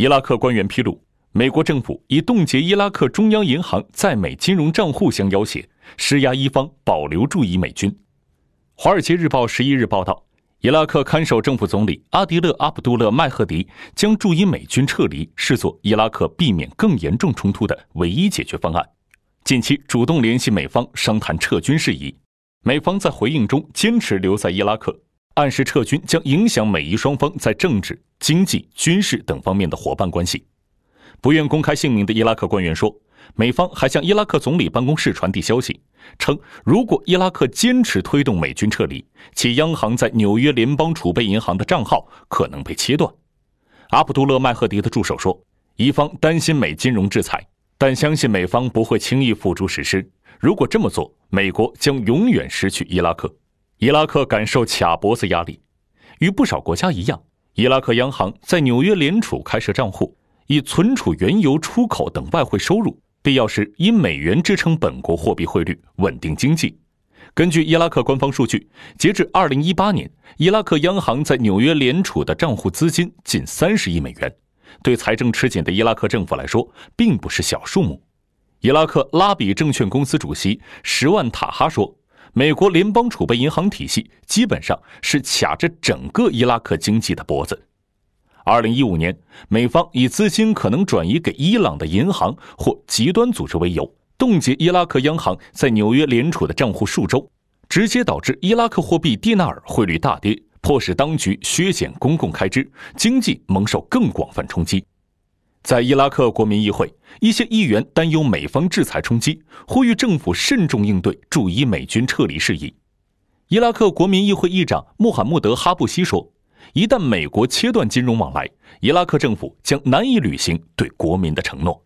伊拉克官员披露，美国政府以冻结伊拉克中央银行在美金融账户相要挟，施压伊方保留驻伊美军。《华尔街日报》十一日报道，伊拉克看守政府总理阿迪勒·阿卜杜勒·麦赫迪将驻伊美军撤离视作伊拉克避免更严重冲突的唯一解决方案。近期主动联系美方商谈撤军事宜，美方在回应中坚持留在伊拉克。暗示撤军将影响美伊双方在政治、经济、军事等方面的伙伴关系。不愿公开姓名的伊拉克官员说，美方还向伊拉克总理办公室传递消息，称如果伊拉克坚持推动美军撤离，其央行在纽约联邦储备银行的账号可能被切断。阿卜杜勒·麦赫迪的助手说，伊方担心美金融制裁，但相信美方不会轻易付诸实施。如果这么做，美国将永远失去伊拉克。伊拉克感受卡脖子压力，与不少国家一样，伊拉克央行在纽约联储开设账户，以存储原油出口等外汇收入，必要时以美元支撑本国货币汇率，稳定经济。根据伊拉克官方数据，截至二零一八年，伊拉克央行在纽约联储的账户资金近三十亿美元，对财政吃紧的伊拉克政府来说，并不是小数目。伊拉克拉比证券公司主席什万塔哈说。美国联邦储备银行体系基本上是卡着整个伊拉克经济的脖子。二零一五年，美方以资金可能转移给伊朗的银行或极端组织为由，冻结伊拉克央行在纽约联储的账户数周，直接导致伊拉克货币蒂纳尔汇率大跌，迫使当局削减公共开支，经济蒙受更广泛冲击。在伊拉克国民议会，一些议员担忧美方制裁冲击，呼吁政府慎重应对驻伊美军撤离事宜。伊拉克国民议会议长穆罕默德·哈布西说：“一旦美国切断金融往来，伊拉克政府将难以履行对国民的承诺。”